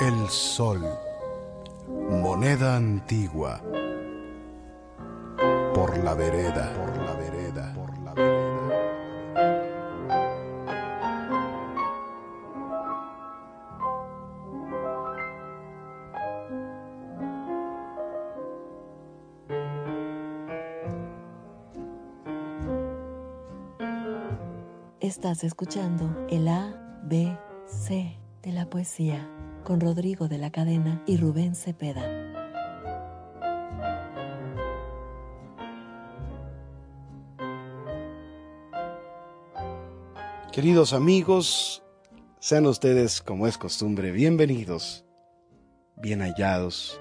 el sol, moneda antigua, por la vereda, por la vereda, por la vereda. Estás escuchando el A, B, C de la poesía con Rodrigo de la Cadena y Rubén Cepeda. Queridos amigos, sean ustedes, como es costumbre, bienvenidos, bien hallados,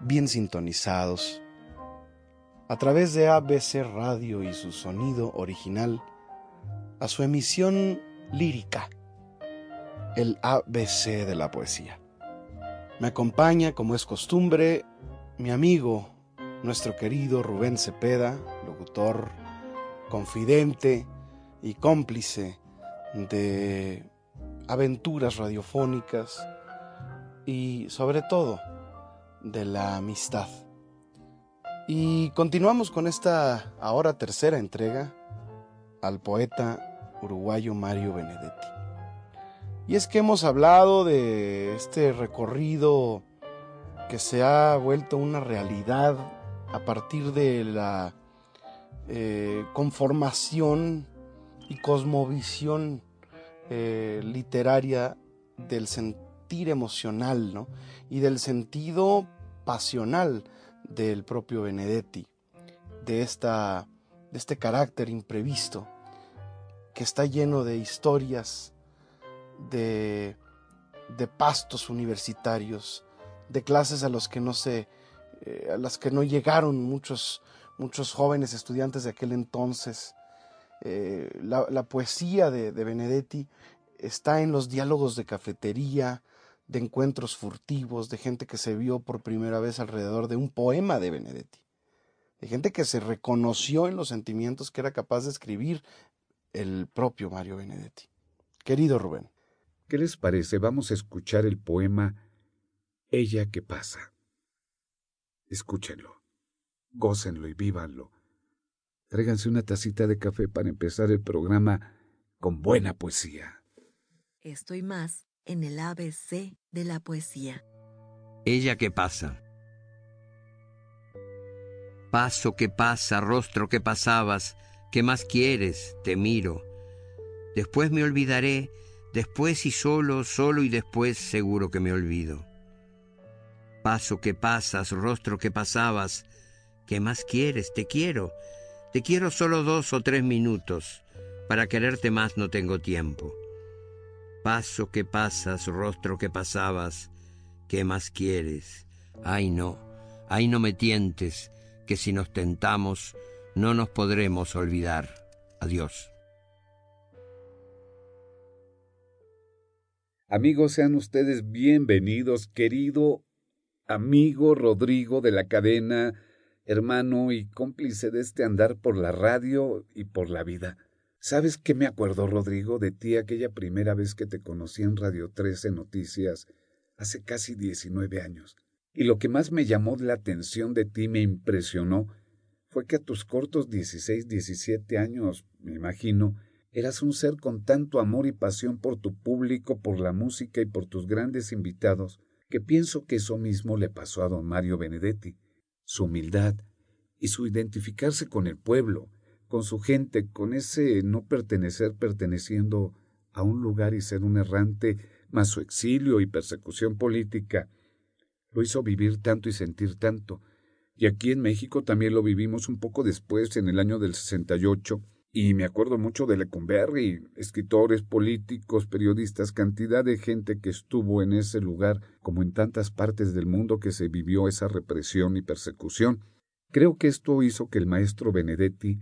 bien sintonizados, a través de ABC Radio y su sonido original, a su emisión lírica, el ABC de la poesía. Me acompaña, como es costumbre, mi amigo, nuestro querido Rubén Cepeda, locutor, confidente y cómplice de aventuras radiofónicas y sobre todo de la amistad. Y continuamos con esta ahora tercera entrega al poeta uruguayo Mario Benedetti. Y es que hemos hablado de este recorrido que se ha vuelto una realidad a partir de la eh, conformación y cosmovisión eh, literaria del sentir emocional ¿no? y del sentido pasional del propio Benedetti, de, esta, de este carácter imprevisto que está lleno de historias, de, de pastos universitarios, de clases a los que no se, eh, a las que no llegaron muchos, muchos jóvenes estudiantes de aquel entonces. Eh, la, poesía de Benedetti está en los diálogos de cafetería, de encuentros furtivos, de gente que se vio por primera vez alrededor de un poema de Benedetti, de gente que se reconoció en los sentimientos que era capaz de escribir el propio Mario Benedetti. Querido Rubén. ¿Qué les parece? Vamos a escuchar el poema Ella que pasa. Escúchenlo, gócenlo y vívanlo. Tráiganse una tacita de café para empezar el programa con buena poesía. Estoy más en el ABC de la poesía. Ella que pasa. Paso que pasa, rostro que pasabas, ¿qué más quieres? Te miro. Después me olvidaré, después y solo, solo y después seguro que me olvido. Paso que pasas, rostro que pasabas, ¿qué más quieres? Te quiero. Te quiero solo dos o tres minutos. Para quererte más no tengo tiempo. Paso que pasas, rostro que pasabas, ¿qué más quieres? Ay no, ay no me tientes, que si nos tentamos no nos podremos olvidar. Adiós. Amigos, sean ustedes bienvenidos, querido amigo Rodrigo de la cadena, hermano y cómplice de este andar por la radio y por la vida. ¿Sabes qué me acuerdo, Rodrigo, de ti aquella primera vez que te conocí en Radio 13 Noticias hace casi 19 años? Y lo que más me llamó la atención de ti, me impresionó, fue que a tus cortos 16, 17 años, me imagino, eras un ser con tanto amor y pasión por tu público, por la música y por tus grandes invitados, que pienso que eso mismo le pasó a don Mario Benedetti. Su humildad y su identificarse con el pueblo, con su gente, con ese no pertenecer perteneciendo a un lugar y ser un errante, más su exilio y persecución política, lo hizo vivir tanto y sentir tanto. Y aquí en México también lo vivimos un poco después, en el año del 68, y me acuerdo mucho de Lecumberri, escritores, políticos, periodistas, cantidad de gente que estuvo en ese lugar, como en tantas partes del mundo que se vivió esa represión y persecución. Creo que esto hizo que el maestro Benedetti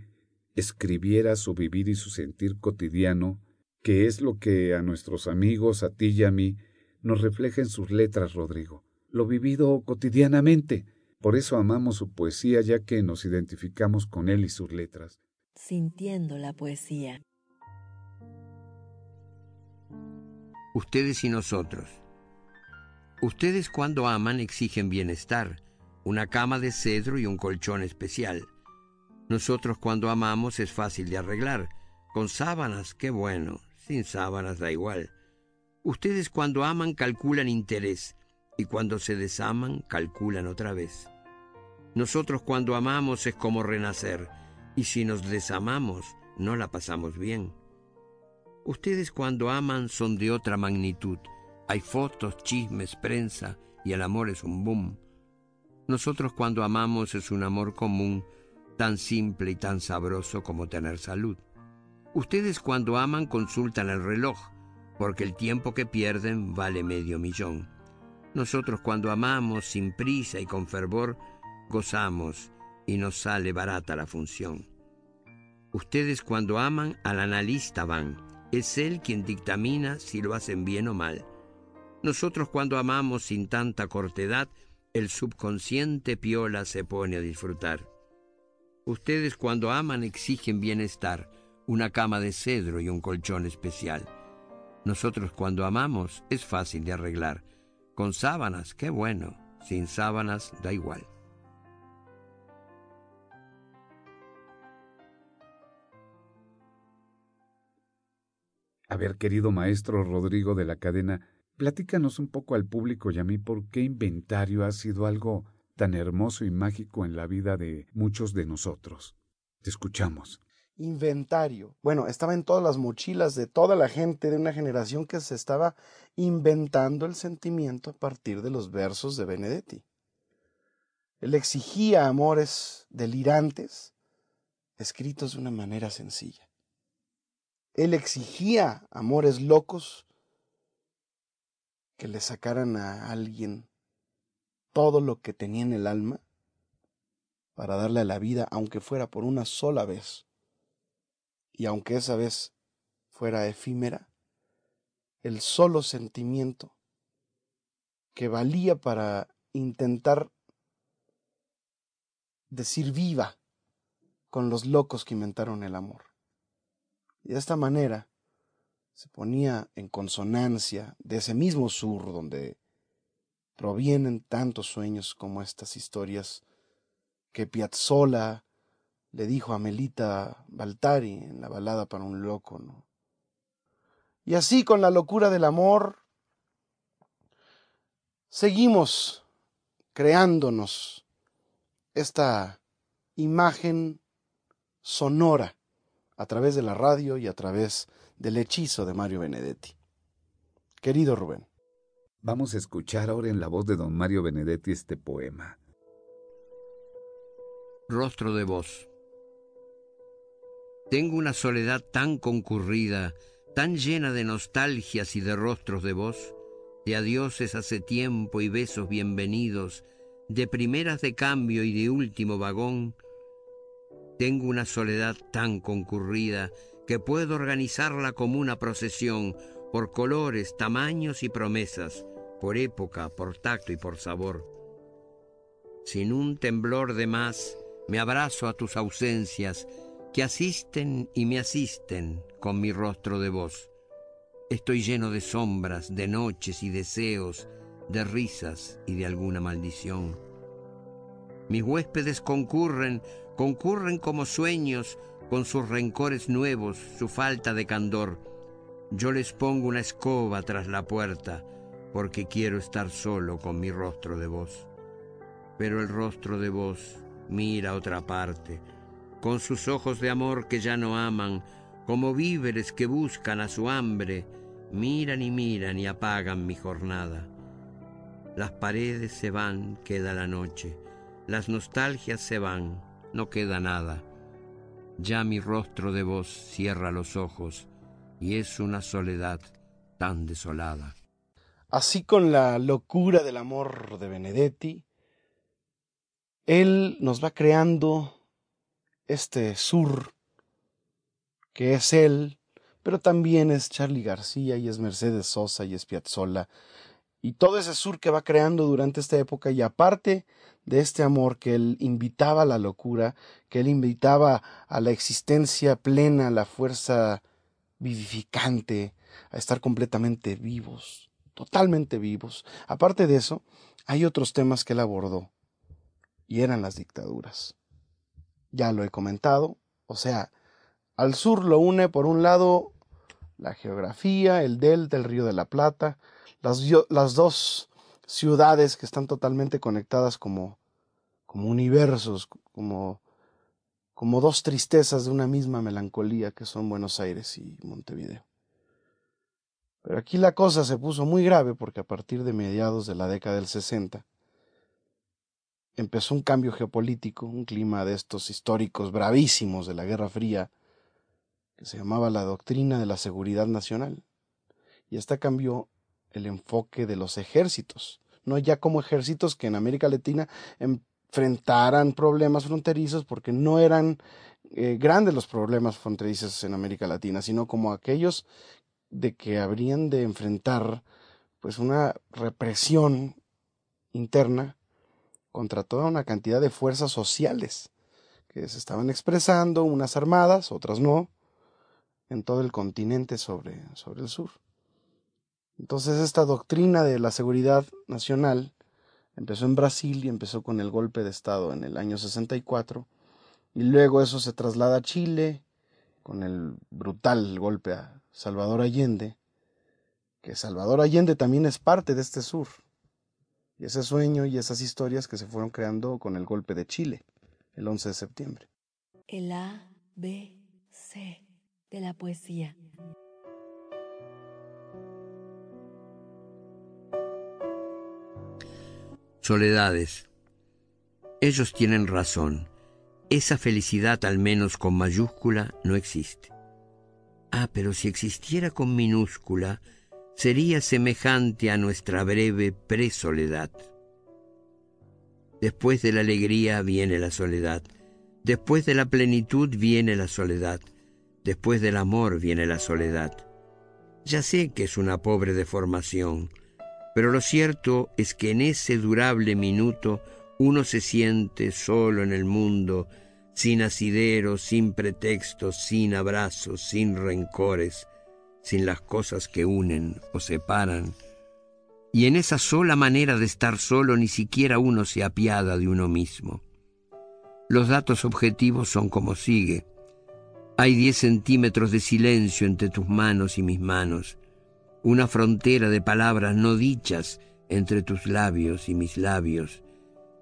escribiera su vivir y su sentir cotidiano, que es lo que a nuestros amigos, a ti y a mí, nos refleja en sus letras, Rodrigo, lo vivido cotidianamente. Por eso amamos su poesía, ya que nos identificamos con él y sus letras sintiendo la poesía. Ustedes y nosotros. Ustedes cuando aman exigen bienestar, una cama de cedro y un colchón especial. Nosotros cuando amamos es fácil de arreglar. Con sábanas, qué bueno. Sin sábanas da igual. Ustedes cuando aman calculan interés y cuando se desaman calculan otra vez. Nosotros cuando amamos es como renacer y si nos desamamos, no la pasamos bien. Ustedes cuando aman son de otra magnitud. Hay fotos, chismes, prensa y el amor es un boom. Nosotros cuando amamos es un amor común, tan simple y tan sabroso como tener salud. Ustedes cuando aman consultan el reloj, porque el tiempo que pierden vale medio millón. Nosotros cuando amamos sin prisa y con fervor, gozamos y nos sale barata la función. Ustedes cuando aman al analista van, es él quien dictamina si lo hacen bien o mal. Nosotros cuando amamos sin tanta cortedad, el subconsciente piola se pone a disfrutar. Ustedes cuando aman exigen bienestar, una cama de cedro y un colchón especial. Nosotros cuando amamos es fácil de arreglar. Con sábanas, qué bueno. Sin sábanas, da igual. A ver, querido maestro Rodrigo de la cadena, platícanos un poco al público y a mí por qué inventario ha sido algo tan hermoso y mágico en la vida de muchos de nosotros. Te escuchamos. Inventario. Bueno, estaba en todas las mochilas de toda la gente de una generación que se estaba inventando el sentimiento a partir de los versos de Benedetti. Él exigía amores delirantes, escritos de una manera sencilla. Él exigía amores locos que le sacaran a alguien todo lo que tenía en el alma para darle a la vida, aunque fuera por una sola vez, y aunque esa vez fuera efímera, el solo sentimiento que valía para intentar decir viva con los locos que inventaron el amor. Y de esta manera se ponía en consonancia de ese mismo sur donde provienen tantos sueños como estas historias que Piazzolla le dijo a Melita Baltari en la balada para un loco, ¿no? Y así con la locura del amor seguimos creándonos esta imagen sonora a través de la radio y a través del hechizo de Mario Benedetti. Querido Rubén. Vamos a escuchar ahora en la voz de don Mario Benedetti este poema. Rostro de voz. Tengo una soledad tan concurrida, tan llena de nostalgias y de rostros de voz, de adioses hace tiempo y besos bienvenidos, de primeras de cambio y de último vagón, tengo una soledad tan concurrida que puedo organizarla como una procesión por colores, tamaños y promesas, por época, por tacto y por sabor. Sin un temblor de más, me abrazo a tus ausencias, que asisten y me asisten con mi rostro de voz. Estoy lleno de sombras, de noches y deseos, de risas y de alguna maldición. Mis huéspedes concurren, concurren como sueños, con sus rencores nuevos, su falta de candor. Yo les pongo una escoba tras la puerta, porque quiero estar solo con mi rostro de voz. Pero el rostro de voz mira otra parte, con sus ojos de amor que ya no aman, como víveres que buscan a su hambre, miran y miran y apagan mi jornada. Las paredes se van, queda la noche, las nostalgias se van, no queda nada. Ya mi rostro de voz cierra los ojos y es una soledad tan desolada. Así con la locura del amor de Benedetti, él nos va creando este sur que es él, pero también es Charlie García y es Mercedes Sosa y es Piazzolla y todo ese sur que va creando durante esta época y aparte de este amor que él invitaba a la locura, que él invitaba a la existencia plena, a la fuerza vivificante, a estar completamente vivos, totalmente vivos. Aparte de eso, hay otros temas que él abordó y eran las dictaduras. Ya lo he comentado, o sea, al sur lo une por un lado la geografía, el delta, el río de la Plata, las, las dos ciudades que están totalmente conectadas como, como universos, como, como dos tristezas de una misma melancolía que son Buenos Aires y Montevideo. Pero aquí la cosa se puso muy grave porque a partir de mediados de la década del 60 empezó un cambio geopolítico, un clima de estos históricos bravísimos de la Guerra Fría, que se llamaba la doctrina de la seguridad nacional. Y esta cambió el enfoque de los ejércitos, no ya como ejércitos que en América Latina enfrentaran problemas fronterizos porque no eran eh, grandes los problemas fronterizos en América Latina, sino como aquellos de que habrían de enfrentar pues una represión interna contra toda una cantidad de fuerzas sociales que se estaban expresando, unas armadas, otras no, en todo el continente sobre, sobre el sur. Entonces esta doctrina de la seguridad nacional empezó en Brasil y empezó con el golpe de Estado en el año 64 y luego eso se traslada a Chile con el brutal golpe a Salvador Allende, que Salvador Allende también es parte de este sur. Y ese sueño y esas historias que se fueron creando con el golpe de Chile el 11 de septiembre. El A, B, C de la poesía. Soledades. Ellos tienen razón. Esa felicidad, al menos con mayúscula, no existe. Ah, pero si existiera con minúscula, sería semejante a nuestra breve presoledad. Después de la alegría viene la soledad. Después de la plenitud viene la soledad. Después del amor viene la soledad. Ya sé que es una pobre deformación, pero lo cierto es que en ese durable minuto uno se siente solo en el mundo, sin asideros, sin pretextos, sin abrazos, sin rencores, sin las cosas que unen o separan. Y en esa sola manera de estar solo ni siquiera uno se apiada de uno mismo. Los datos objetivos son como sigue. Hay diez centímetros de silencio entre tus manos y mis manos una frontera de palabras no dichas entre tus labios y mis labios,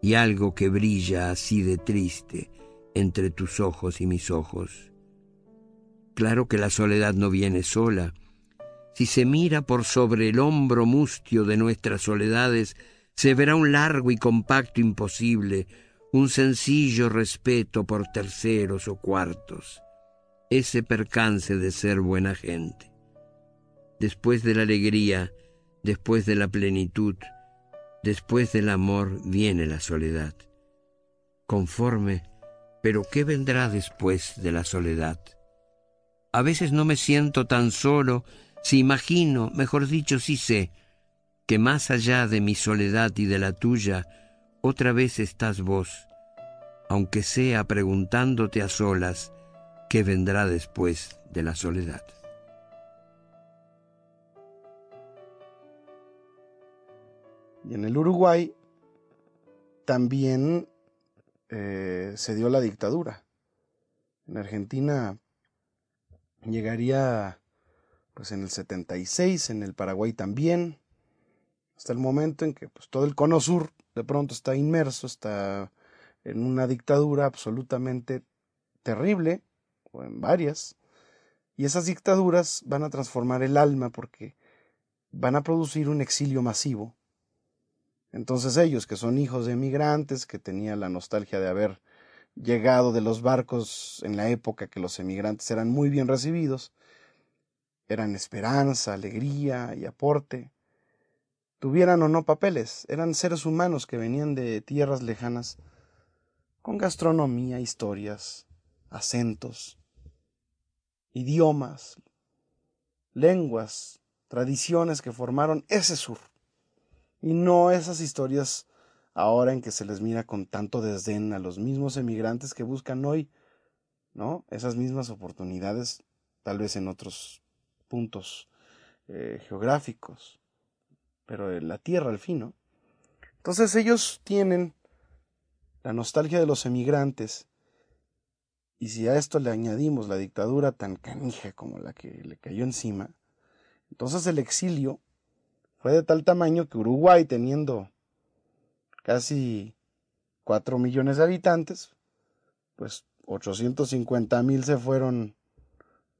y algo que brilla así de triste entre tus ojos y mis ojos. Claro que la soledad no viene sola. Si se mira por sobre el hombro mustio de nuestras soledades, se verá un largo y compacto imposible, un sencillo respeto por terceros o cuartos, ese percance de ser buena gente. Después de la alegría, después de la plenitud, después del amor viene la soledad. Conforme, pero ¿qué vendrá después de la soledad? A veces no me siento tan solo si imagino, mejor dicho, si sé, que más allá de mi soledad y de la tuya, otra vez estás vos, aunque sea preguntándote a solas qué vendrá después de la soledad. Y en el Uruguay también eh, se dio la dictadura. En Argentina llegaría pues en el 76, en el Paraguay también, hasta el momento en que pues, todo el cono sur de pronto está inmerso, está en una dictadura absolutamente terrible, o en varias, y esas dictaduras van a transformar el alma porque van a producir un exilio masivo. Entonces ellos, que son hijos de emigrantes, que tenían la nostalgia de haber llegado de los barcos en la época que los emigrantes eran muy bien recibidos, eran esperanza, alegría y aporte, tuvieran o no papeles, eran seres humanos que venían de tierras lejanas, con gastronomía, historias, acentos, idiomas, lenguas, tradiciones que formaron ese sur, y no esas historias ahora en que se les mira con tanto desdén a los mismos emigrantes que buscan hoy, ¿no? Esas mismas oportunidades, tal vez en otros puntos eh, geográficos, pero en la tierra al fin, ¿no? Entonces ellos tienen la nostalgia de los emigrantes, y si a esto le añadimos la dictadura tan canija como la que le cayó encima, entonces el exilio fue de tal tamaño que Uruguay, teniendo casi 4 millones de habitantes, pues 850 mil se fueron,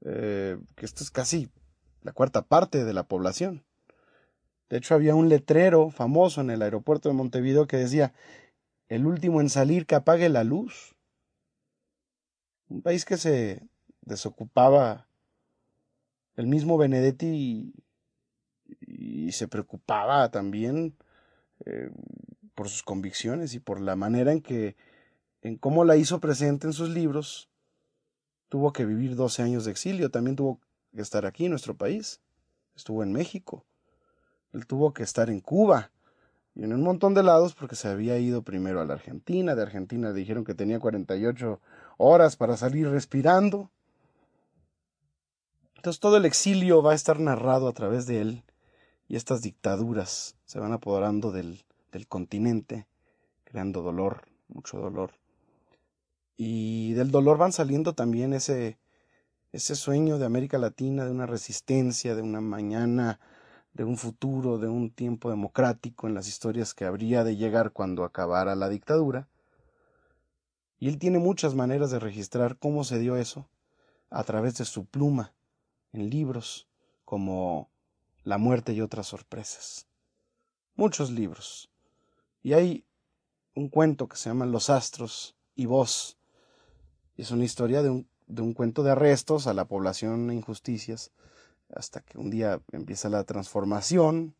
eh, esto es casi la cuarta parte de la población. De hecho, había un letrero famoso en el aeropuerto de Montevideo que decía, el último en salir que apague la luz. Un país que se desocupaba el mismo Benedetti y, se preocupaba también eh, por sus convicciones y por la manera en que, en cómo la hizo presente en sus libros, tuvo que vivir 12 años de exilio, también tuvo que estar aquí en nuestro país, estuvo en México, él tuvo que estar en Cuba y en un montón de lados porque se había ido primero a la Argentina, de Argentina le dijeron que tenía 48 horas para salir respirando. Entonces todo el exilio va a estar narrado a través de él y estas dictaduras se van apoderando del, del continente, creando dolor, mucho dolor. Y del dolor van saliendo también ese, ese sueño de América Latina, de una resistencia, de una mañana, de un futuro, de un tiempo democrático en las historias que habría de llegar cuando acabara la dictadura. Y él tiene muchas maneras de registrar cómo se dio eso a través de su pluma, en libros como La muerte y otras sorpresas. Muchos libros. Y hay un cuento que se llama Los astros y vos. Es una historia de un, de un cuento de arrestos a la población e injusticias, hasta que un día empieza la transformación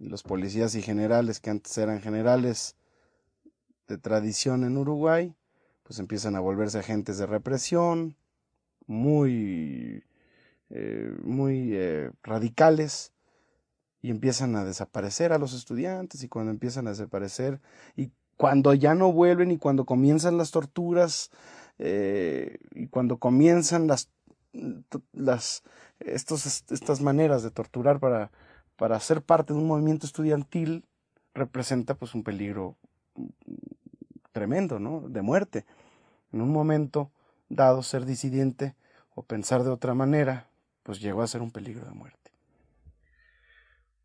los policías y generales que antes eran generales de tradición en Uruguay, pues empiezan a volverse agentes de represión muy, eh, muy eh, radicales y empiezan a desaparecer a los estudiantes y cuando empiezan a desaparecer y cuando ya no vuelven y cuando comienzan las torturas eh, y cuando comienzan las, las estos, estas maneras de torturar para, para ser parte de un movimiento estudiantil representa pues un peligro tremendo, ¿no? De muerte. En un momento dado ser disidente o pensar de otra manera, pues llegó a ser un peligro de muerte.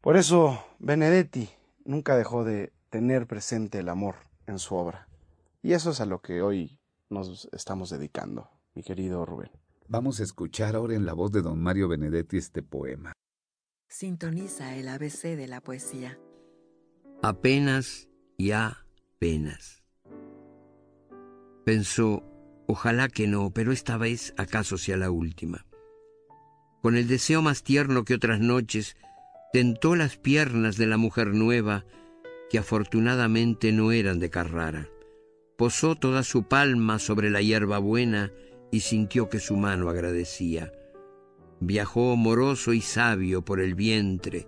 Por eso Benedetti nunca dejó de tener presente el amor en su obra. Y eso es a lo que hoy nos estamos dedicando, mi querido Rubén. Vamos a escuchar ahora en la voz de don Mario Benedetti este poema. Sintoniza el ABC de la poesía. Apenas y apenas. Pensó, ojalá que no, pero esta vez acaso sea la última. Con el deseo más tierno que otras noches, tentó las piernas de la mujer nueva, que afortunadamente no eran de Carrara. Posó toda su palma sobre la hierba buena y sintió que su mano agradecía. Viajó moroso y sabio por el vientre,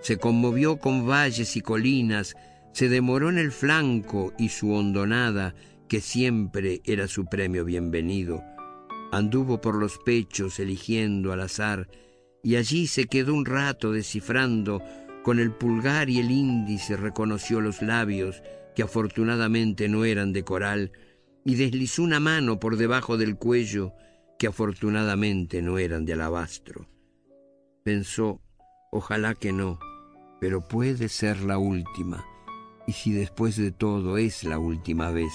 se conmovió con valles y colinas, Se demoró en el flanco y su hondonada, que siempre era su premio bienvenido, anduvo por los pechos eligiendo al azar, y allí se quedó un rato descifrando, con el pulgar y el índice reconoció los labios, que afortunadamente no eran de coral, y deslizó una mano por debajo del cuello, que afortunadamente no eran de alabastro. Pensó, ojalá que no, pero puede ser la última, y si después de todo es la última vez,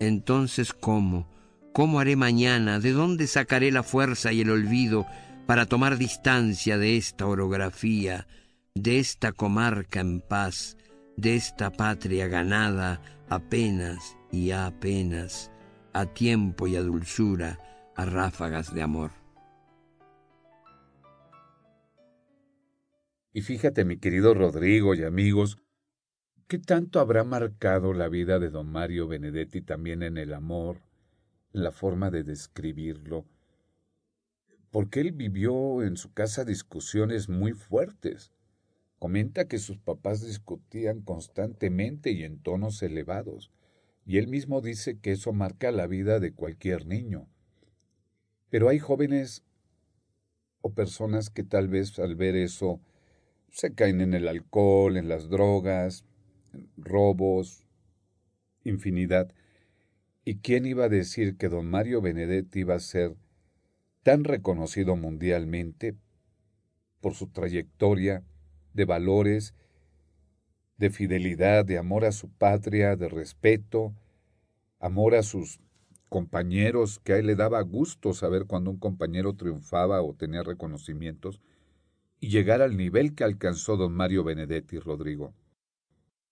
entonces ¿cómo? ¿Cómo haré mañana? ¿De dónde sacaré la fuerza y el olvido para tomar distancia de esta orografía, de esta comarca en paz, de esta patria ganada apenas y apenas, a tiempo y a dulzura, a ráfagas de amor? Y fíjate, mi querido Rodrigo y amigos, ¿qué tanto habrá marcado la vida de don Mario Benedetti también en el amor, la forma de describirlo? Porque él vivió en su casa discusiones muy fuertes. Comenta que sus papás discutían constantemente y en tonos elevados, y él mismo dice que eso marca la vida de cualquier niño. Pero hay jóvenes o personas que tal vez al ver eso se caen en el alcohol, en las drogas, robos, infinidad. ¿Y quién iba a decir que don Mario Benedetti iba a ser tan reconocido mundialmente por su trayectoria de valores, de fidelidad, de amor a su patria, de respeto, amor a sus compañeros, que a él le daba gusto saber cuando un compañero triunfaba o tenía reconocimientos, y llegar al nivel que alcanzó don Mario Benedetti Rodrigo.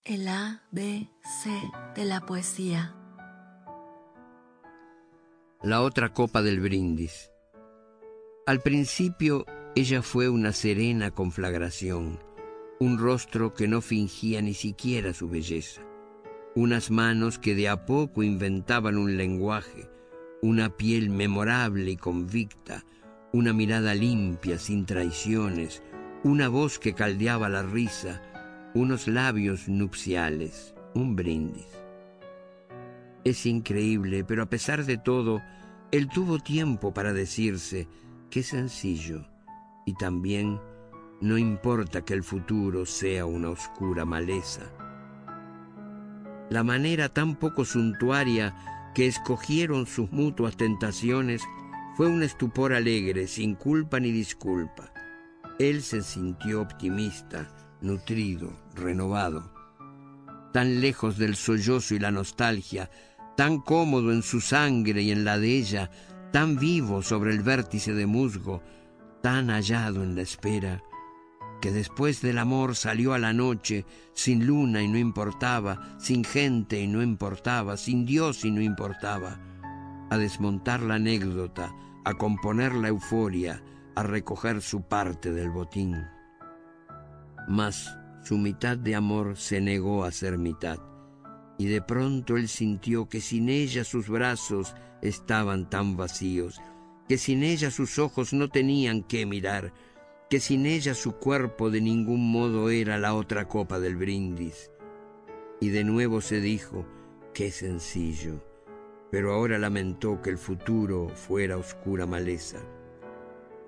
El A, B, C de la poesía. La otra copa del brindis. Al principio ella fue una serena conflagración, un rostro que no fingía ni siquiera su belleza, unas manos que de a poco inventaban un lenguaje, una piel memorable y convicta, una mirada limpia, sin traiciones, una voz que caldeaba la risa, unos labios nupciales, un brindis. Es increíble, pero a pesar de todo, él tuvo tiempo para decirse, qué sencillo, y también no importa que el futuro sea una oscura maleza. La manera tan poco suntuaria que escogieron sus mutuas tentaciones fue un estupor alegre, sin culpa ni disculpa. Él se sintió optimista, nutrido, renovado. Tan lejos del sollozo y la nostalgia, tan cómodo en su sangre y en la de ella, tan vivo sobre el vértice de musgo, tan hallado en la espera, que después del amor salió a la noche, sin luna y no importaba, sin gente y no importaba, sin Dios y no importaba, a desmontar la anécdota, a componer la euforia, a recoger su parte del botín. Mas su mitad de amor se negó a ser mitad, y de pronto él sintió que sin ella sus brazos estaban tan vacíos, que sin ella sus ojos no tenían qué mirar, que sin ella su cuerpo de ningún modo era la otra copa del brindis. Y de nuevo se dijo, qué sencillo, pero ahora lamentó que el futuro fuera oscura maleza.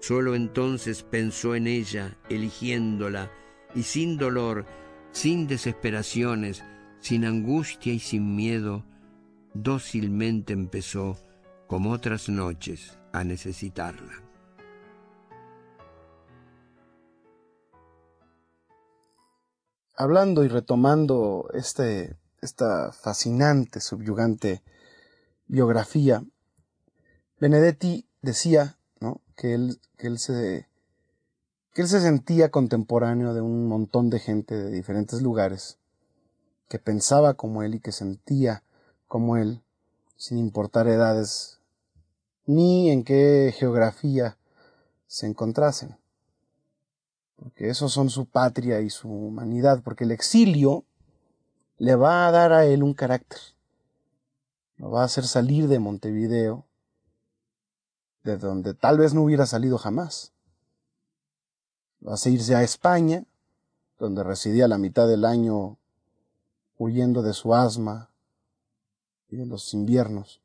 Solo entonces pensó en ella, eligiéndola, y sin dolor, sin desesperaciones, sin angustia y sin miedo, dócilmente empezó, como otras noches, a necesitarla. Hablando y retomando este, esta fascinante, subyugante biografía, Benedetti decía ¿no? que, él, que, él se, que él se sentía contemporáneo de un montón de gente de diferentes lugares, que pensaba como él y que sentía como él, sin importar edades ni en qué geografía se encontrasen. Porque esos son su patria y su humanidad, porque el exilio le va a dar a él un carácter lo va a hacer salir de Montevideo, de donde tal vez no hubiera salido jamás. Va a irse a España, donde residía la mitad del año huyendo de su asma y de los inviernos,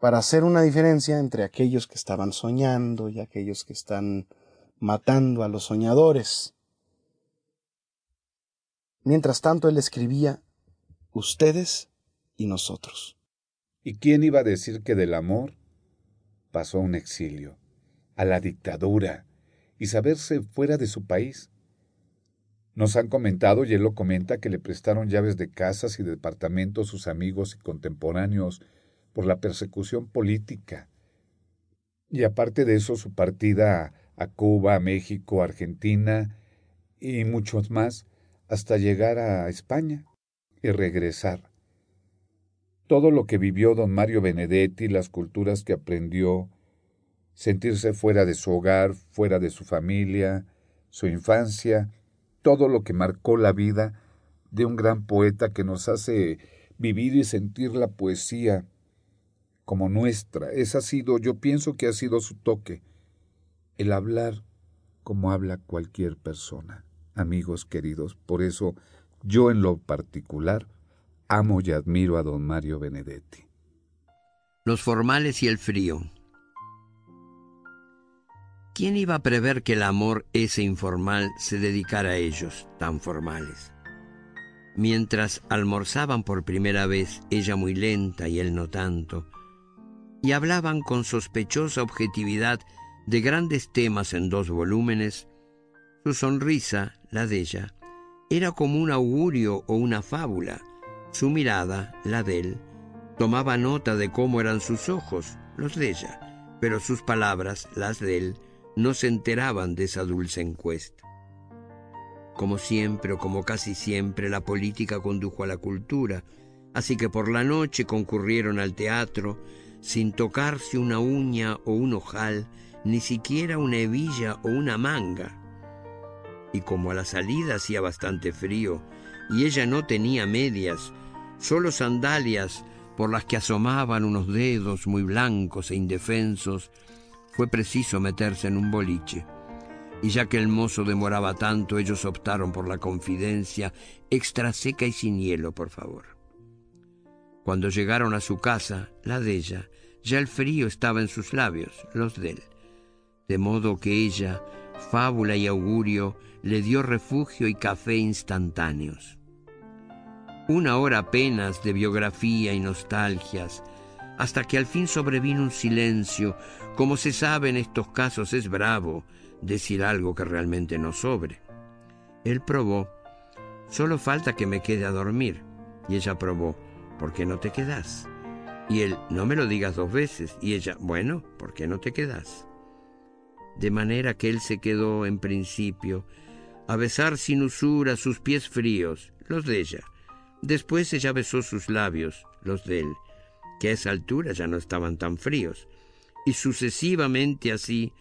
para hacer una diferencia entre aquellos que estaban soñando y aquellos que están matando a los soñadores. Mientras tanto, él escribía, ustedes y nosotros. ¿Y quién iba a decir que del amor pasó a un exilio, a la dictadura, y saberse fuera de su país? Nos han comentado, y él lo comenta, que le prestaron llaves de casas y departamentos sus amigos y contemporáneos por la persecución política. Y aparte de eso, su partida a Cuba, a México, Argentina y muchos más, hasta llegar a España y regresar. Todo lo que vivió don Mario Benedetti, las culturas que aprendió, sentirse fuera de su hogar, fuera de su familia, su infancia, todo lo que marcó la vida de un gran poeta que nos hace vivir y sentir la poesía como nuestra. Ese ha sido, yo pienso que ha sido su toque, el hablar como habla cualquier persona. Amigos queridos, por eso yo en lo particular amo y admiro a don Mario Benedetti. Los formales y el frío. ¿Quién iba a prever que el amor ese informal se dedicara a ellos, tan formales? Mientras almorzaban por primera vez, ella muy lenta y él no tanto, y hablaban con sospechosa objetividad de grandes temas en dos volúmenes, su sonrisa, la de ella, era como un augurio o una fábula. Su mirada, la de él, tomaba nota de cómo eran sus ojos, los de ella, pero sus palabras, las de él, no se enteraban de esa dulce encuesta. Como siempre o como casi siempre, la política condujo a la cultura, así que por la noche concurrieron al teatro, sin tocarse una uña o un ojal, ni siquiera una hebilla o una manga. Y como a la salida hacía bastante frío, y ella no tenía medias, solo sandalias por las que asomaban unos dedos muy blancos e indefensos, fue preciso meterse en un boliche. Y ya que el mozo demoraba tanto, ellos optaron por la confidencia extra seca y sin hielo, por favor. Cuando llegaron a su casa, la de ella, ya el frío estaba en sus labios, los de él de modo que ella, fábula y augurio, le dio refugio y café instantáneos. Una hora apenas de biografía y nostalgias, hasta que al fin sobrevino un silencio. Como se sabe en estos casos es bravo decir algo que realmente no sobre. Él probó, solo falta que me quede a dormir. Y ella probó, ¿por qué no te quedas? Y él, no me lo digas dos veces. Y ella, bueno, ¿por qué no te quedas? de manera que él se quedó en principio a besar sin usura sus pies fríos, los de ella. Después ella besó sus labios, los de él, que a esa altura ya no estaban tan fríos, y sucesivamente así,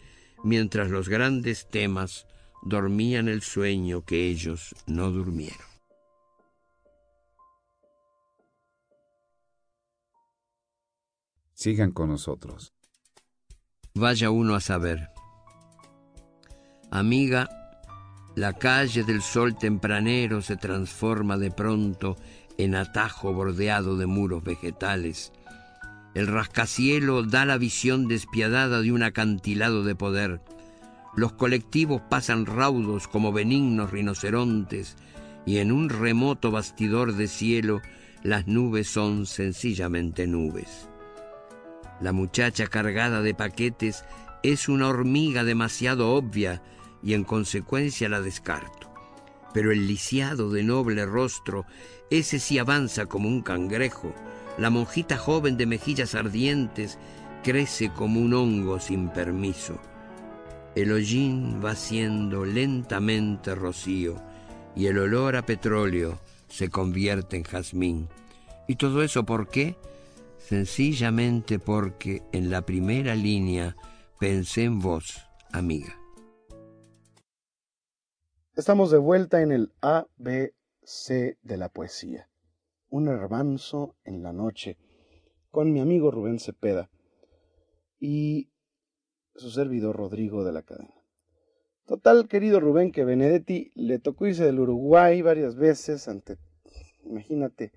mientras los grandes temas dormían el sueño que ellos no durmieron. Sigan con nosotros. Vaya uno a saber. Amiga, la calle del sol tempranero se transforma de pronto en atajo bordeado de muros vegetales. El rascacielo da la visión despiadada de un acantilado de poder. Los colectivos pasan raudos como benignos rinocerontes y en un remoto bastidor de cielo las nubes son sencillamente nubes. La muchacha cargada de paquetes es una hormiga demasiado obvia y en consecuencia la descarto. Pero el lisiado de noble rostro, ese sí avanza como un cangrejo. La monjita joven de mejillas ardientes crece como un hongo sin permiso. El hollín va siendo lentamente rocío y el olor a petróleo se convierte en jazmín. ¿Y todo eso por qué? Sencillamente porque en la primera línea pensé en vos, amiga. Estamos de vuelta en el ABC de la poesía. Un hermanzo en la noche con mi amigo Rubén Cepeda y su servidor Rodrigo de la Cadena. Total, querido Rubén, que Benedetti le tocó irse del Uruguay varias veces ante, imagínate,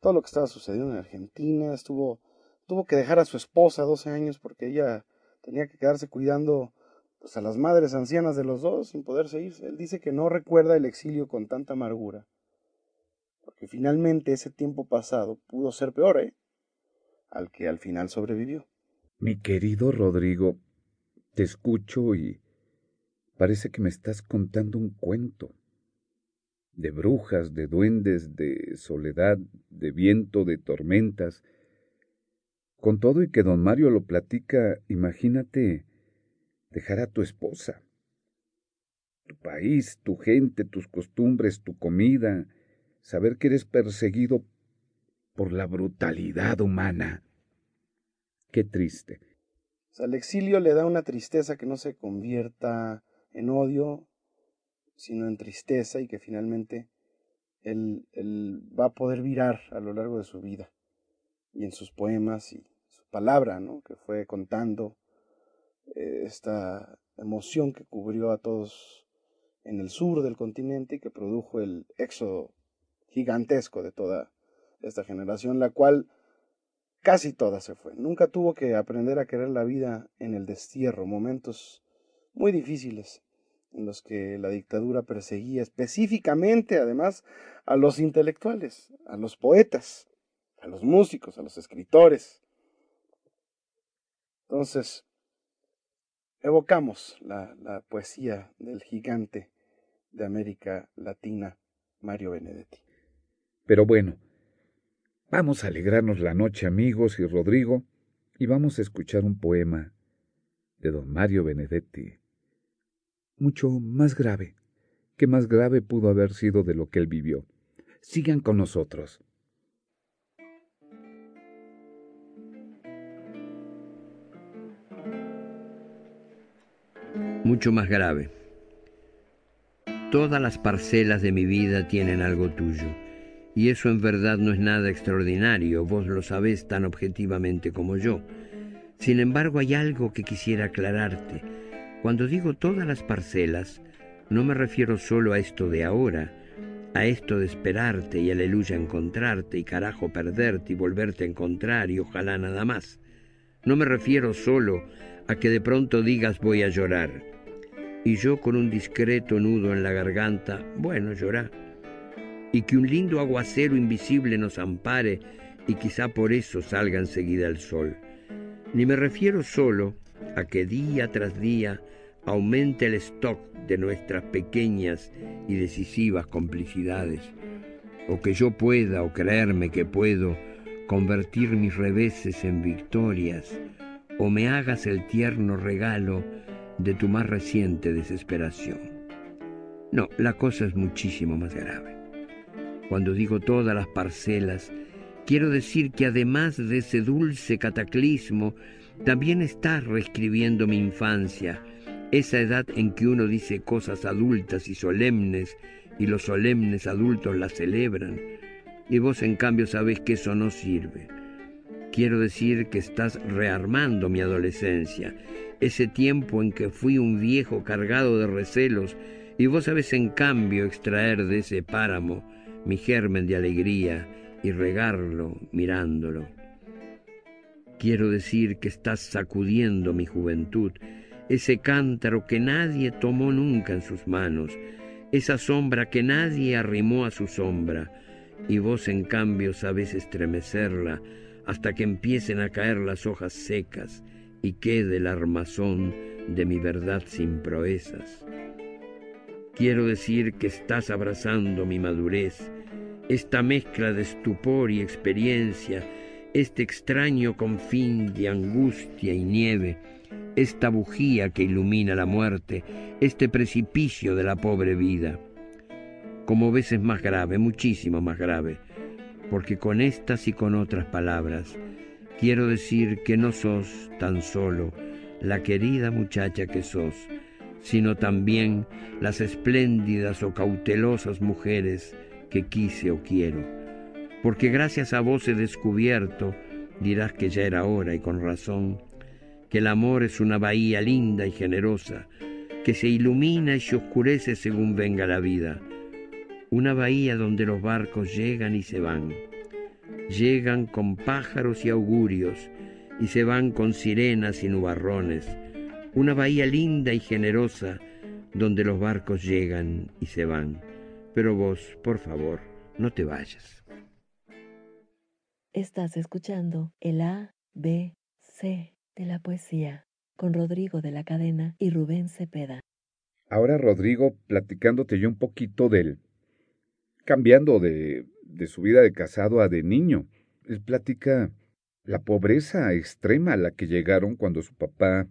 todo lo que estaba sucediendo en Argentina. Estuvo, tuvo que dejar a su esposa 12 años porque ella tenía que quedarse cuidando pues, a las madres ancianas de los dos sin poderse irse. Él dice que no recuerda el exilio con tanta amargura, porque finalmente ese tiempo pasado pudo ser peor, ¿eh? Al que al final sobrevivió. Mi querido Rodrigo, te escucho y Parece que me estás contando un cuento de brujas, de duendes, de soledad, de viento, de tormentas. Con todo y que don Mario lo platica, imagínate dejar a tu esposa, tu país, tu gente, tus costumbres, tu comida, saber que eres perseguido por la brutalidad humana. Qué triste. al exilio le da una tristeza que no se convierta en odio, sino en tristeza y que finalmente él, él, va a poder virar a lo largo de su vida y en sus poemas y su palabra, ¿no? que fue contando eh, esta emoción que cubrió a todos en el sur del continente y que produjo el éxodo gigantesco de toda esta generación, la cual casi toda se fue. Nunca tuvo que aprender a querer la vida en el destierro, momentos muy difíciles en los que la dictadura perseguía específicamente, además, a los intelectuales, a los poetas, a los músicos, a los escritores. Entonces, evocamos la, la poesía del gigante de América Latina, Mario Benedetti. Pero bueno, vamos a alegrarnos la noche, amigos y Rodrigo, y vamos a escuchar un poema de don Mario Benedetti mucho más grave. ¿Qué más grave pudo haber sido de lo que él vivió? Sigan con nosotros. Mucho más grave. Todas las parcelas de mi vida tienen algo tuyo, y eso en verdad no es nada extraordinario, vos lo sabés tan objetivamente como yo. Sin embargo, hay algo que quisiera aclararte cuando digo todas las parcelas, no me refiero solo a esto de ahora, a esto de esperarte y aleluya encontrarte y carajo perderte y volverte a encontrar y ojalá nada más. No me refiero solo a que de pronto digas voy a llorar y yo con un discreto nudo en la garganta, bueno, llorá. Y que un lindo aguacero invisible nos ampare y quizá por eso salga enseguida el sol. Ni me refiero solo a que día tras día aumente el stock de nuestras pequeñas y decisivas complicidades, o que yo pueda o creerme que puedo convertir mis reveses en victorias, o me hagas el tierno regalo de tu más reciente desesperación. No, la cosa es muchísimo más grave. Cuando digo todas las parcelas, quiero decir que además de ese dulce cataclismo, también estás reescribiendo mi infancia, esa edad en que uno dice cosas adultas y solemnes y los solemnes adultos las celebran, y vos en cambio sabés que eso no sirve. Quiero decir que estás rearmando mi adolescencia, ese tiempo en que fui un viejo cargado de recelos, y vos sabés en cambio extraer de ese páramo mi germen de alegría y regarlo mirándolo. Quiero decir que estás sacudiendo mi juventud, ese cántaro que nadie tomó nunca en sus manos, esa sombra que nadie arrimó a su sombra, y vos en cambio sabés estremecerla hasta que empiecen a caer las hojas secas y quede el armazón de mi verdad sin proezas. Quiero decir que estás abrazando mi madurez, esta mezcla de estupor y experiencia, este extraño confín de angustia y nieve, esta bujía que ilumina la muerte, este precipicio de la pobre vida. Como ves es más grave, muchísimo más grave, porque con estas y con otras palabras quiero decir que no sos tan solo la querida muchacha que sos, sino también las espléndidas o cautelosas mujeres que quise o quiero porque gracias a vos he descubierto, dirás que ya era hora y con razón, que el amor es una bahía linda y generosa, que se ilumina y se oscurece según venga la vida. Una bahía donde los barcos llegan y se van. Llegan con pájaros y augurios y se van con sirenas y nubarrones. Una bahía linda y generosa donde los barcos llegan y se van. Pero vos, por favor, no te vayas. Estás escuchando el A, B, C de la poesía con Rodrigo de la Cadena y Rubén Cepeda. Ahora, Rodrigo, platicándote yo un poquito del... cambiando de, de su vida de casado a de niño. Él platica la pobreza extrema a la que llegaron cuando su papá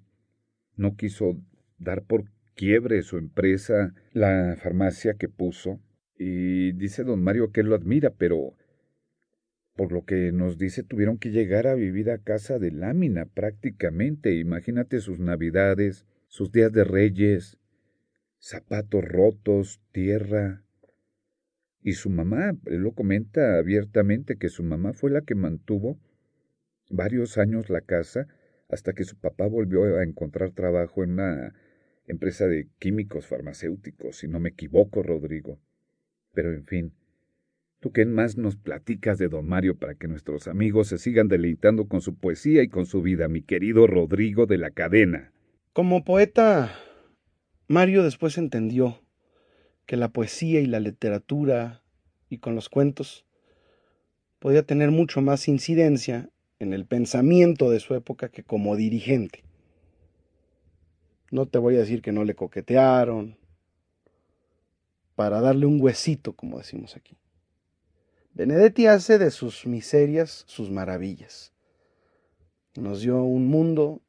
no quiso dar por quiebre su empresa, la farmacia que puso, y dice don Mario que él lo admira, pero por lo que nos dice tuvieron que llegar a vivir a casa de lámina prácticamente. Imagínate sus navidades, sus días de reyes, zapatos rotos, tierra. Y su mamá, él lo comenta abiertamente que su mamá fue la que mantuvo varios años la casa hasta que su papá volvió a encontrar trabajo en una empresa de químicos farmacéuticos, si no me equivoco, Rodrigo. Pero en fin, ¿tú qué más nos platicas de don Mario para que nuestros amigos se sigan deleitando con su poesía y con su vida, mi querido Rodrigo de la Cadena? Como poeta, Mario después entendió que la poesía y la literatura y con los cuentos podía tener mucho más incidencia en el pensamiento de su época que como dirigente. No te voy a decir que no le coquetearon, para darle un huesito, como decimos aquí. Benedetti hace de sus miserias sus maravillas. Nos dio un mundo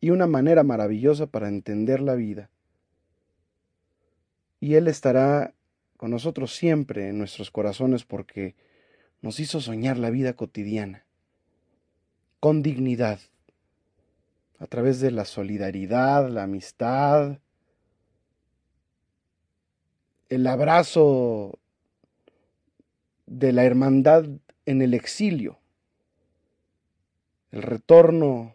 y una manera maravillosa para entender la vida. Y Él estará con nosotros siempre en nuestros corazones porque nos hizo soñar la vida cotidiana con dignidad, a través de la solidaridad, la amistad, el abrazo de la hermandad en el exilio, el retorno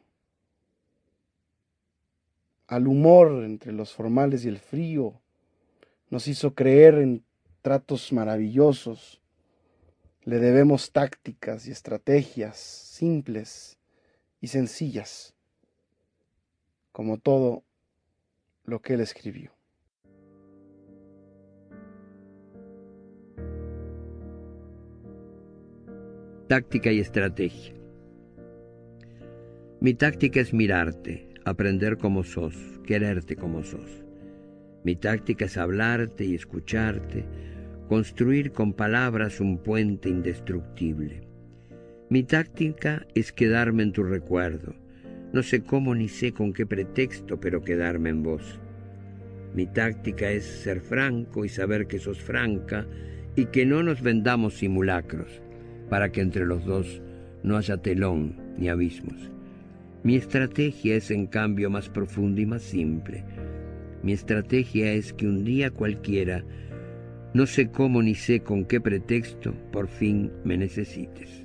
al humor entre los formales y el frío, nos hizo creer en tratos maravillosos, le debemos tácticas y estrategias simples y sencillas, como todo lo que él escribió. Táctica y estrategia. Mi táctica es mirarte, aprender como sos, quererte como sos. Mi táctica es hablarte y escucharte, construir con palabras un puente indestructible. Mi táctica es quedarme en tu recuerdo. No sé cómo ni sé con qué pretexto, pero quedarme en vos. Mi táctica es ser franco y saber que sos franca y que no nos vendamos simulacros, para que entre los dos no haya telón ni abismos. Mi estrategia es en cambio más profunda y más simple. Mi estrategia es que un día cualquiera no sé cómo ni sé con qué pretexto por fin me necesites.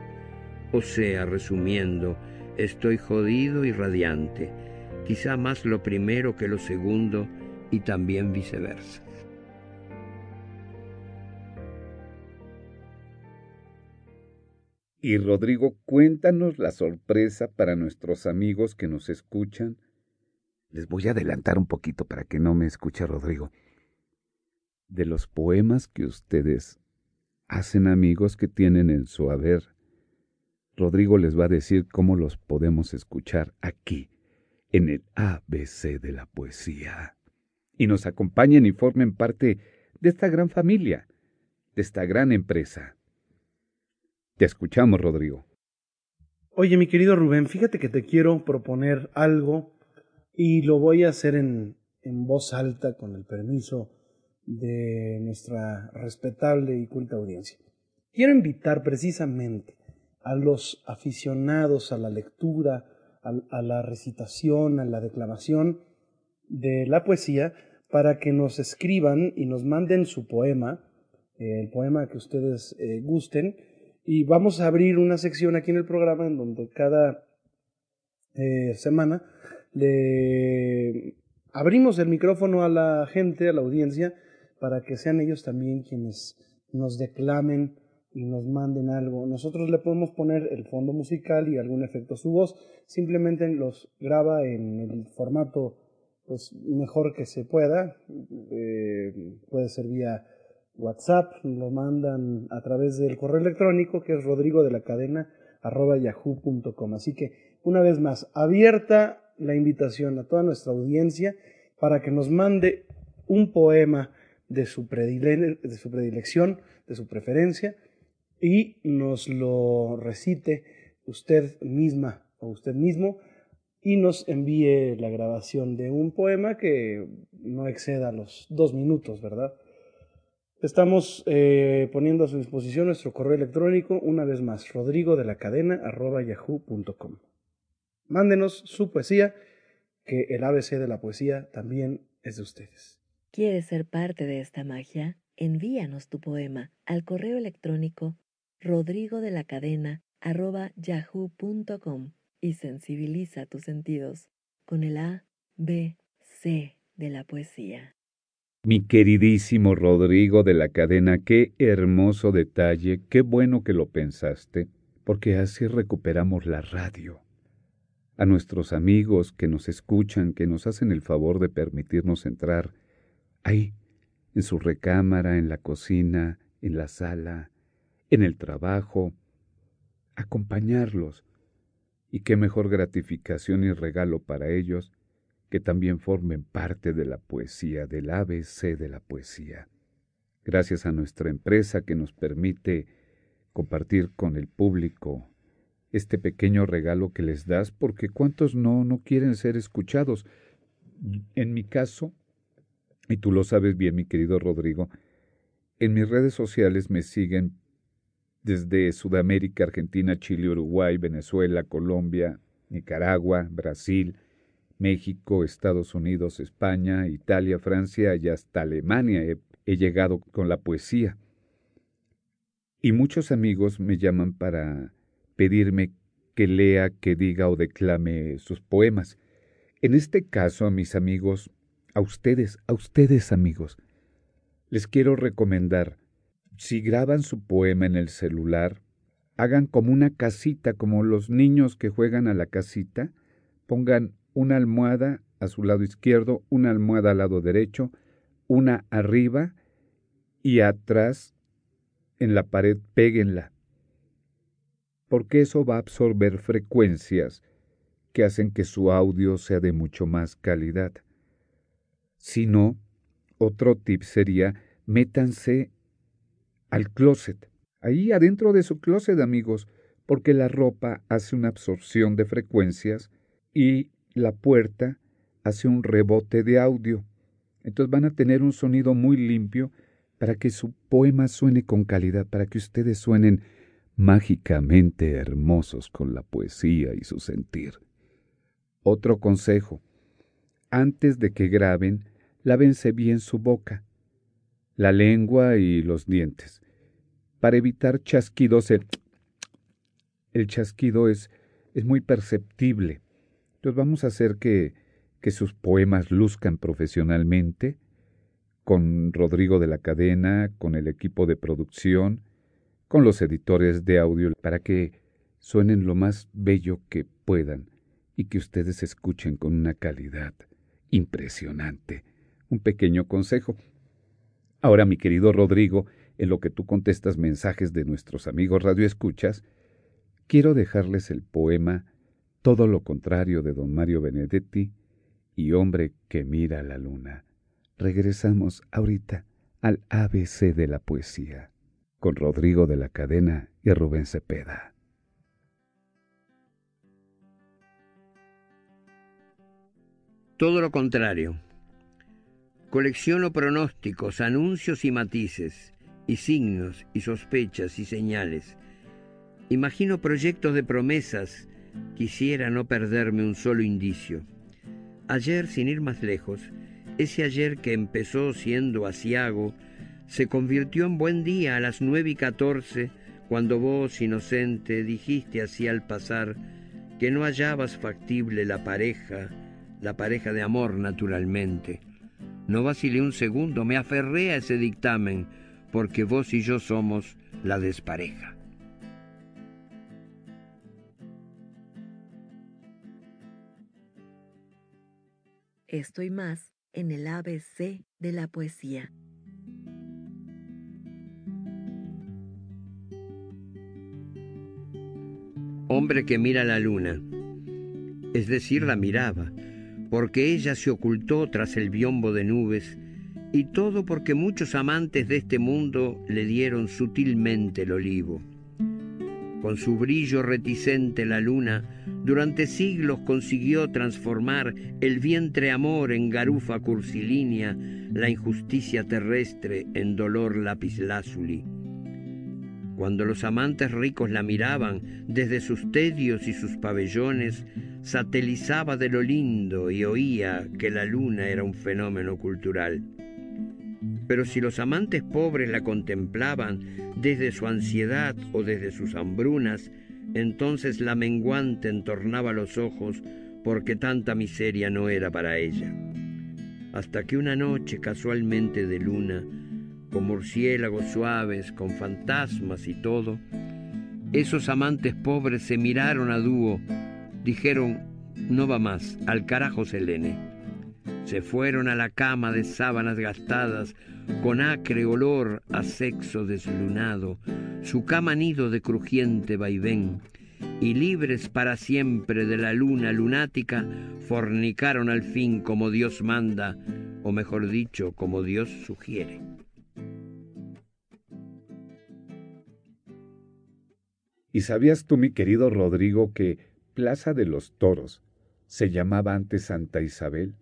O sea, resumiendo, estoy jodido y radiante, quizá más lo primero que lo segundo y también viceversa. Y Rodrigo, cuéntanos la sorpresa para nuestros amigos que nos escuchan. Les voy a adelantar un poquito para que no me escuche Rodrigo. De los poemas que ustedes hacen amigos que tienen en su haber, Rodrigo les va a decir cómo los podemos escuchar aquí, en el ABC de la poesía. Y nos acompañen y formen parte de esta gran familia, de esta gran empresa. Te escuchamos, Rodrigo. Oye, mi querido Rubén, fíjate que te quiero proponer algo y lo voy a hacer en, en voz alta con el permiso de nuestra respetable y culta audiencia. Quiero invitar precisamente a los aficionados a la lectura, a, la recitación, a la declamación de la poesía, para que nos escriban y nos manden su poema, el poema que ustedes eh, gusten, y vamos a abrir una sección aquí en el programa en donde cada eh, semana le abrimos el micrófono a la gente, a la audiencia, para que sean ellos también quienes nos declamen y nos manden algo. Nosotros le podemos poner el fondo musical y algún efecto a su voz. Simplemente los graba en el formato pues mejor que se pueda. Eh, puede ser vía WhatsApp, lo mandan a través del correo electrónico que es rodrigo de la cadena arroba yahoo.com. Así que una vez más, abierta la invitación a toda nuestra audiencia para que nos mande un poema de su, de su predilección, de su preferencia, y nos lo recite usted misma o usted mismo y nos envíe la grabación de un poema que no exceda los dos minutos, ¿verdad? Estamos eh, poniendo a su disposición nuestro correo electrónico, una vez más, rodrigo de la cadena arroba yahoo.com. Mándenos su poesía, que el ABC de la poesía también es de ustedes. ¿Quieres ser parte de esta magia? Envíanos tu poema al correo electrónico rodrigo de la cadena arroba yahoo.com y sensibiliza tus sentidos con el A, B, C de la poesía. Mi queridísimo Rodrigo de la cadena, qué hermoso detalle, qué bueno que lo pensaste, porque así recuperamos la radio. A nuestros amigos que nos escuchan, que nos hacen el favor de permitirnos entrar ahí, en su recámara, en la cocina, en la sala, en el trabajo, acompañarlos. Y qué mejor gratificación y regalo para ellos que también formen parte de la poesía, del ABC de la poesía. Gracias a nuestra empresa que nos permite compartir con el público este pequeño regalo que les das, porque cuántos no, no quieren ser escuchados. En mi caso, y tú lo sabes bien, mi querido Rodrigo, en mis redes sociales me siguen desde Sudamérica, Argentina, Chile, Uruguay, Venezuela, Colombia, Nicaragua, Brasil, México, Estados Unidos, España, Italia, Francia y hasta Alemania he, llegado con la poesía. Y muchos amigos me llaman para pedirme que lea, que diga o declame sus poemas. En este caso, a mis amigos, a ustedes, a ustedes amigos, les quiero recomendar si graban su poema en el celular, hagan como una casita, como los niños que juegan a la casita, pongan una almohada a su lado izquierdo, una almohada al lado derecho, una arriba y atrás en la pared péguenla, porque eso va a absorber frecuencias que hacen que su audio sea de mucho más calidad. Si no, otro tip sería métanse al closet. Ahí adentro de su closet, amigos, porque la ropa hace una absorción de frecuencias y la puerta hace un rebote de audio. Entonces van a tener un sonido muy limpio para que su poema suene con calidad, para que ustedes suenen mágicamente hermosos con la poesía y su sentir. Otro consejo. Antes de que graben, lávense bien su boca la lengua y los dientes. Para evitar chasquidos, el, el chasquido es, es muy perceptible. Entonces vamos a hacer que, que sus poemas luzcan profesionalmente, con Rodrigo de la Cadena, con el equipo de producción, con los editores de audio, para que suenen lo más bello que puedan y que ustedes escuchen con una calidad impresionante. Un pequeño consejo. Ahora, mi querido Rodrigo, en lo que tú contestas mensajes de nuestros amigos radioescuchas, quiero dejarles el poema Todo lo contrario de don Mario Benedetti y Hombre que mira la luna. Regresamos ahorita al ABC de la poesía con Rodrigo de la Cadena y Rubén Cepeda. Todo lo contrario. Colecciono pronósticos, anuncios y matices, y signos, y sospechas, y señales. Imagino proyectos de promesas. Quisiera no perderme un solo indicio. Ayer, sin ir más lejos, ese ayer que empezó siendo asiago, se convirtió en buen día a las nueve y catorce, cuando vos, inocente, dijiste así al pasar que no hallabas factible la pareja, la pareja de amor naturalmente. No vacilé un segundo, me aferré a ese dictamen, porque vos y yo somos la despareja. Estoy más en el ABC de la poesía. Hombre que mira la luna, es decir, la miraba, porque ella se ocultó tras el biombo de nubes, y todo porque muchos amantes de este mundo le dieron sutilmente el olivo. Con su brillo reticente la luna durante siglos consiguió transformar el vientre amor en garufa cursilínea, la injusticia terrestre en dolor lapislázuli. Cuando los amantes ricos la miraban desde sus tedios y sus pabellones, satelizaba de lo lindo y oía que la luna era un fenómeno cultural. Pero si los amantes pobres la contemplaban desde su ansiedad o desde sus hambrunas, entonces la menguante entornaba los ojos porque tanta miseria no era para ella. Hasta que una noche casualmente de luna, con murciélagos suaves, con fantasmas y todo, esos amantes pobres se miraron a dúo, dijeron, no va más, al carajo Selene. Se fueron a la cama de sábanas gastadas, con acre olor a sexo deslunado, su cama nido de crujiente vaivén, y libres para siempre de la luna lunática, fornicaron al fin como Dios manda, o mejor dicho, como Dios sugiere. ¿Y sabías tú, mi querido Rodrigo, que Plaza de los Toros se llamaba antes Santa Isabel?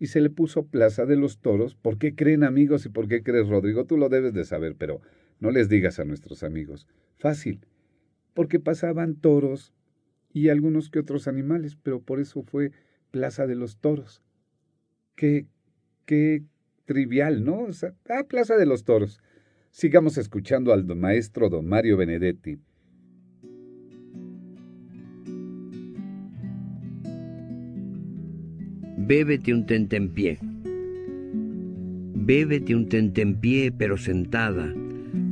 y se le puso Plaza de los Toros. ¿Por qué creen amigos y por qué crees Rodrigo? Tú lo debes de saber, pero no les digas a nuestros amigos. Fácil, porque pasaban toros y algunos que otros animales, pero por eso fue Plaza de los Toros. Qué, qué trivial, ¿no? O Plaza de los Toros. Sigamos escuchando al maestro don Mario Benedetti. Bébete un tentempié. Bébete un tentempié pero sentada.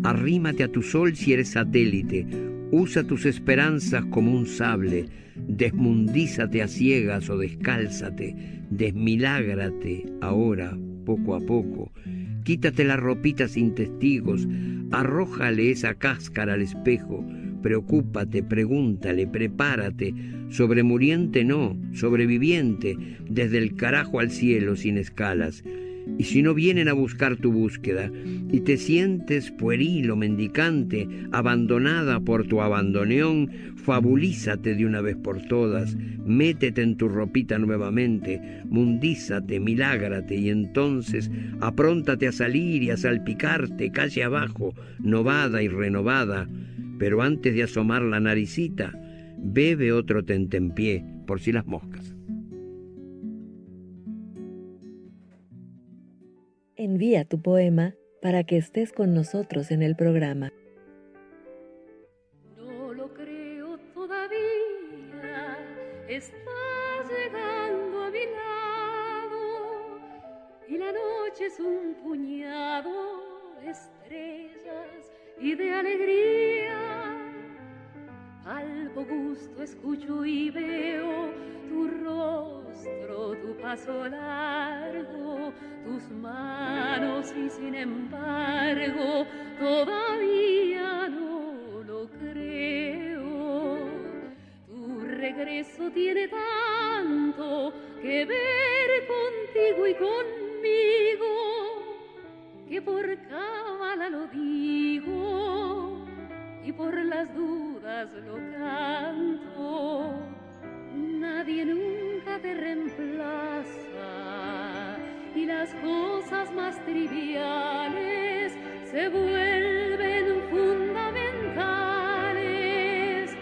Arrímate a tu sol si eres satélite. Usa tus esperanzas como un sable. Desmundízate a ciegas o descálzate. Desmilágrate ahora, poco a poco. Quítate la ropita sin testigos. Arrójale esa cáscara al espejo Preocúpate, pregúntale, prepárate. Sobremuriente no, sobreviviente, desde el carajo al cielo sin escalas. Y si no vienen a buscar tu búsqueda y te sientes pueril o mendicante, abandonada por tu abandoneón, fabulízate de una vez por todas, métete en tu ropita nuevamente, mundízate, milágrate y entonces apróntate a salir y a salpicarte calle abajo, novada y renovada, pero antes de asomar la naricita, bebe otro tentempié por si las moscas. Envía tu poema para que estés con nosotros en el programa. No lo creo todavía, estás llegando a mi lado y la noche es un puñado de estrellas y de alegría. Al gusto escucho y veo tu rostro, tu paso largo, tus manos y sin embargo todavía no lo creo. Tu regreso tiene tanto que ver contigo y conmigo que por cábala lo digo y por las dudas lo canto. Nadie nunca te reemplaza las cosas más triviales se vuelven fundamentales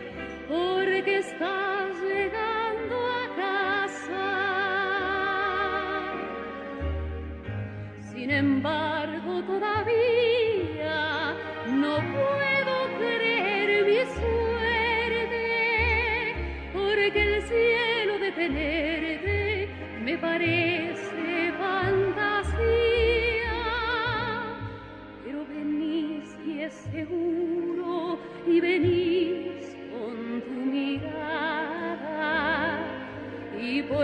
porque estás llegando a casa. Sin embargo, todavía no puedo creer mi suerte porque el cielo de tenerte me parece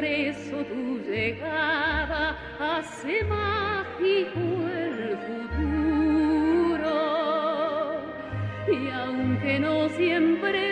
por eso tu llegada hace mágico el futuro. Y aunque no siempre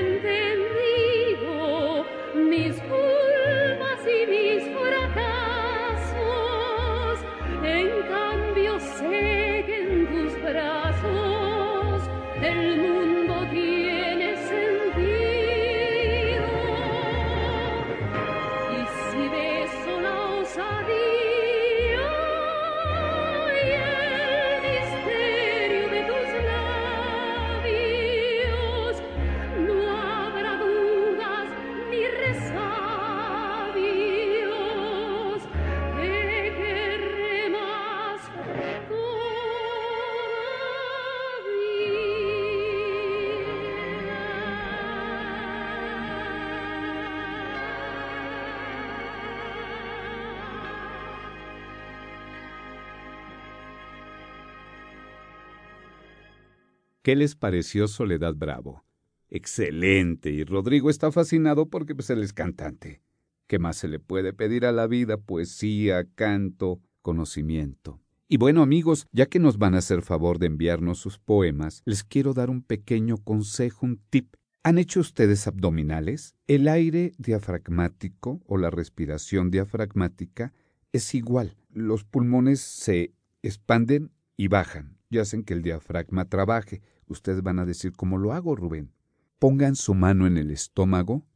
¿Qué les pareció Soledad Bravo? Excelente, y Rodrigo está fascinado porque pues, él es cantante. ¿Qué más se le puede pedir a la vida? Poesía, canto, conocimiento. Y bueno amigos, ya que nos van a hacer favor de enviarnos sus poemas, les quiero dar un pequeño consejo, un tip. ¿Han hecho ustedes abdominales? El aire diafragmático o la respiración diafragmática es igual. Los pulmones se expanden y bajan y hacen que el diafragma trabaje. Ustedes van a decir, ¿cómo lo hago, Rubén? Pongan su mano en el estómago,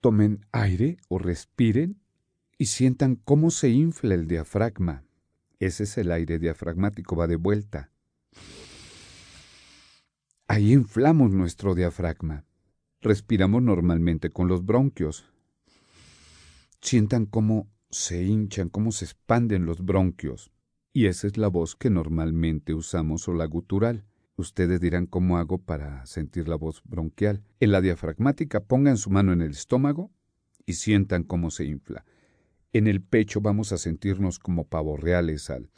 tomen aire o respiren y sientan cómo se infla el diafragma. Ese es el aire diafragmático, va de vuelta. Ahí inflamos nuestro diafragma. Respiramos normalmente con los bronquios. Sientan cómo se hinchan, cómo se expanden los bronquios. Y esa es la voz que normalmente usamos o la gutural. Ustedes dirán cómo hago para sentir la voz bronquial. En la diafragmática pongan su mano en el estómago y sientan cómo se infla. En el pecho vamos a sentirnos como pavos reales al,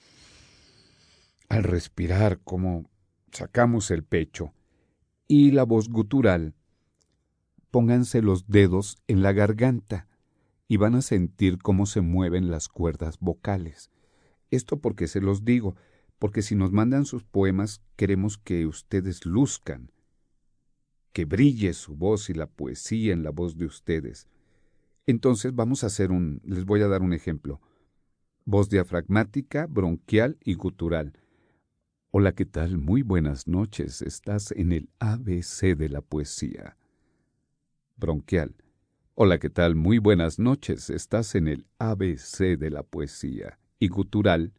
al respirar, como sacamos el pecho. Y la voz gutural, pónganse los dedos en la garganta y van a sentir cómo se mueven las cuerdas vocales. Esto porque se los digo, porque si nos mandan sus poemas queremos que ustedes luzcan, que brille su voz y la poesía en la voz de ustedes. Entonces vamos a hacer un, les voy a dar un ejemplo. Voz diafragmática, bronquial y gutural. Hola, ¿qué tal? Muy buenas noches. Estás en el ABC de la poesía. Bronquial. Hola, ¿qué tal? Muy buenas noches. Estás en el ABC de la poesía. Y gutural.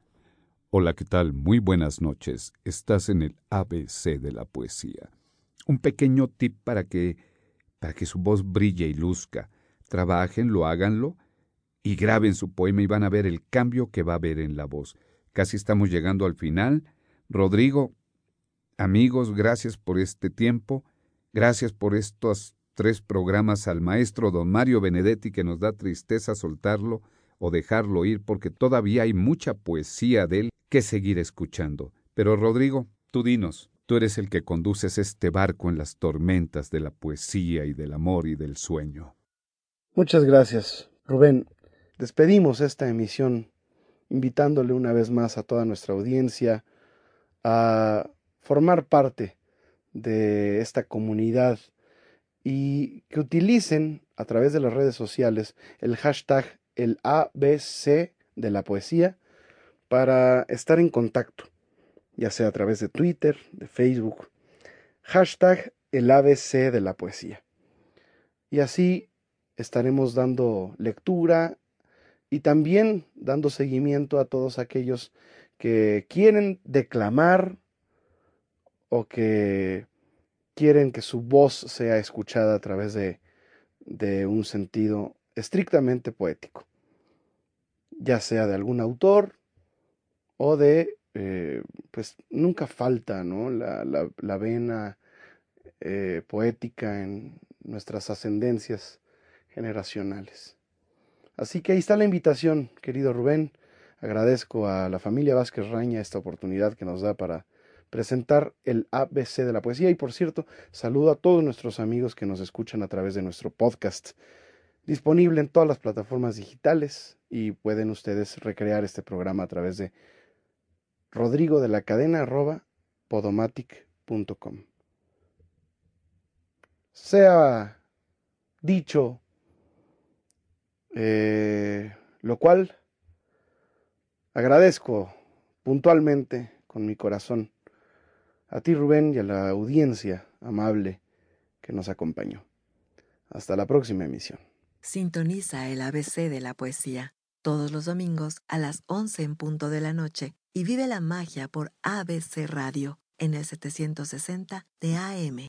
Hola, ¿qué tal? Muy buenas noches. Estás en el ABC de la poesía. Un pequeño tip para que para que su voz brille y luzca. Trabajenlo, háganlo y graben su poema y van a ver el cambio que va a haber en la voz. Casi estamos llegando al final. Rodrigo, amigos, gracias por este tiempo. Gracias por estos tres programas al maestro don Mario Benedetti que nos da tristeza soltarlo o dejarlo ir porque todavía hay mucha poesía de él que seguir escuchando. Pero Rodrigo, tú dinos, tú eres el que conduces este barco en las tormentas de la poesía y del amor y del sueño. Muchas gracias, Rubén. Despedimos esta emisión invitándole una vez más a toda nuestra audiencia a formar parte de esta comunidad y que utilicen a través de las redes sociales el hashtag el ABC de la poesía para estar en contacto, ya sea a través de Twitter, de Facebook, hashtag el ABC de la poesía. Y así estaremos dando lectura y también dando seguimiento a todos aquellos que quieren declamar o que quieren que su voz sea escuchada a través de, de un sentido estrictamente poético, ya sea de algún autor o de, eh, pues nunca falta ¿no? la, la, vena eh, poética en nuestras ascendencias generacionales. Así que ahí está la invitación, querido Rubén. Agradezco a la familia Vázquez Raña esta oportunidad que nos da para presentar el ABC de la poesía. Y por cierto, saludo a todos nuestros amigos que nos escuchan a través de nuestro podcast, disponible en todas las plataformas digitales y pueden ustedes recrear este programa a través de rodrigo de la cadena arroba podomatic.com. Sea dicho eh, lo cual agradezco puntualmente con mi corazón a ti Rubén y a la audiencia amable que nos acompañó. Hasta la próxima emisión. Sintoniza el ABC de la poesía todos los domingos a las 11 en punto de la noche y vive la magia por ABC Radio en el 760 de AM.